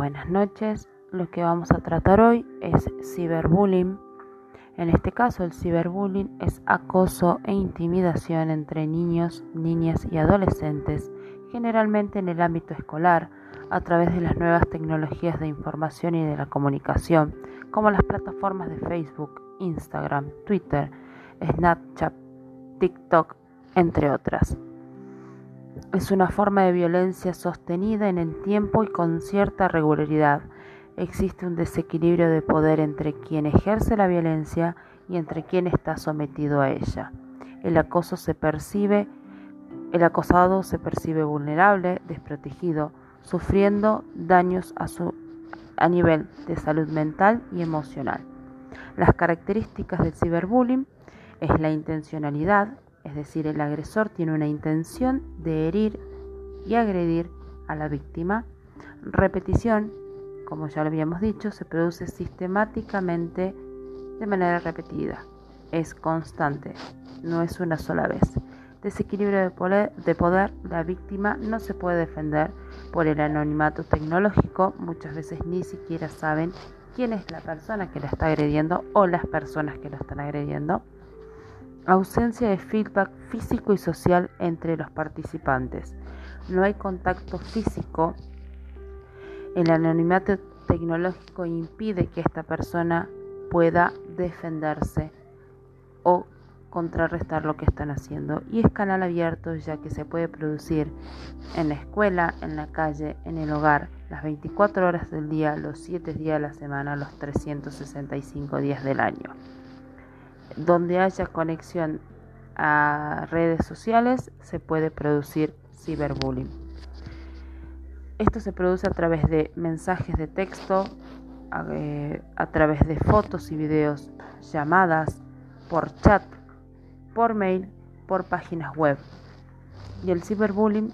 buenas noches. Lo que vamos a tratar hoy es ciberbullying. En este caso, el ciberbullying es acoso e intimidación entre niños, niñas y adolescentes, generalmente en el ámbito escolar, a través de las nuevas tecnologías de información y de la comunicación, como las plataformas de Facebook, Instagram, Twitter, Snapchat, TikTok, entre otras. Es una forma de violencia sostenida en el tiempo y con cierta regularidad. Existe un desequilibrio de poder entre quien ejerce la violencia y entre quien está sometido a ella. El acoso se percibe, el acosado se percibe vulnerable, desprotegido, sufriendo daños a, su, a nivel de salud mental y emocional. Las características del ciberbullying es la intencionalidad, es decir, el agresor tiene una intención de herir y agredir a la víctima. Repetición, como ya lo habíamos dicho, se produce sistemáticamente de manera repetida. Es constante, no es una sola vez. Desequilibrio de poder, de poder, la víctima no se puede defender por el anonimato tecnológico, muchas veces ni siquiera saben quién es la persona que la está agrediendo o las personas que lo están agrediendo. Ausencia de feedback físico y social entre los participantes. No hay contacto físico. El anonimato tecnológico impide que esta persona pueda defenderse o contrarrestar lo que están haciendo. Y es canal abierto ya que se puede producir en la escuela, en la calle, en el hogar, las 24 horas del día, los 7 días de la semana, los 365 días del año donde haya conexión a redes sociales se puede producir ciberbullying. Esto se produce a través de mensajes de texto, a, eh, través de fotos y videos, llamadas, por chat, por mail, por páginas web. Y el ciberbullying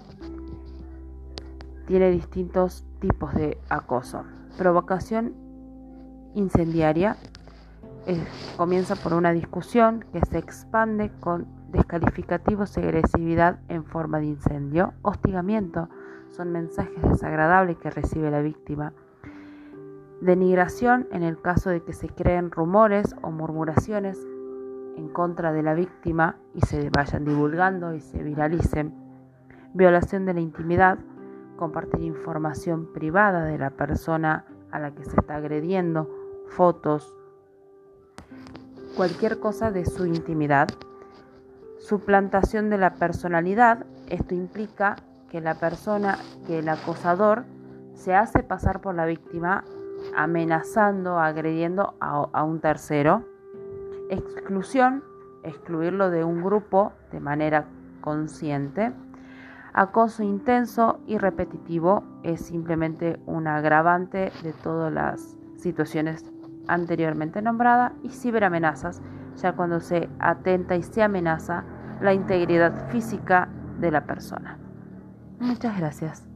tiene distintos tipos de acoso. Provocación incendiaria comienza por una discusión que se expande con descalificativos y agresividad en forma de incendio, hostigamiento, son mensajes desagradables que recibe la víctima, denigración en el caso de que se creen rumores o murmuraciones en contra de la víctima y se vayan divulgando y se viralicen, violación de la intimidad, compartir información privada de la persona a la que se está agrediendo, fotos, cualquier cosa de su intimidad. Suplantación de la personalidad, esto implica que la persona, que el acosador, se hace pasar por la víctima amenazando, agrediendo a, a un tercero. Exclusión, excluirlo de un grupo de manera consciente. Acoso intenso y repetitivo es simplemente un agravante de todas las situaciones anteriormente nombrada y ciberamenazas, ya cuando se atenta y se amenaza la integridad física de la persona. Muchas gracias.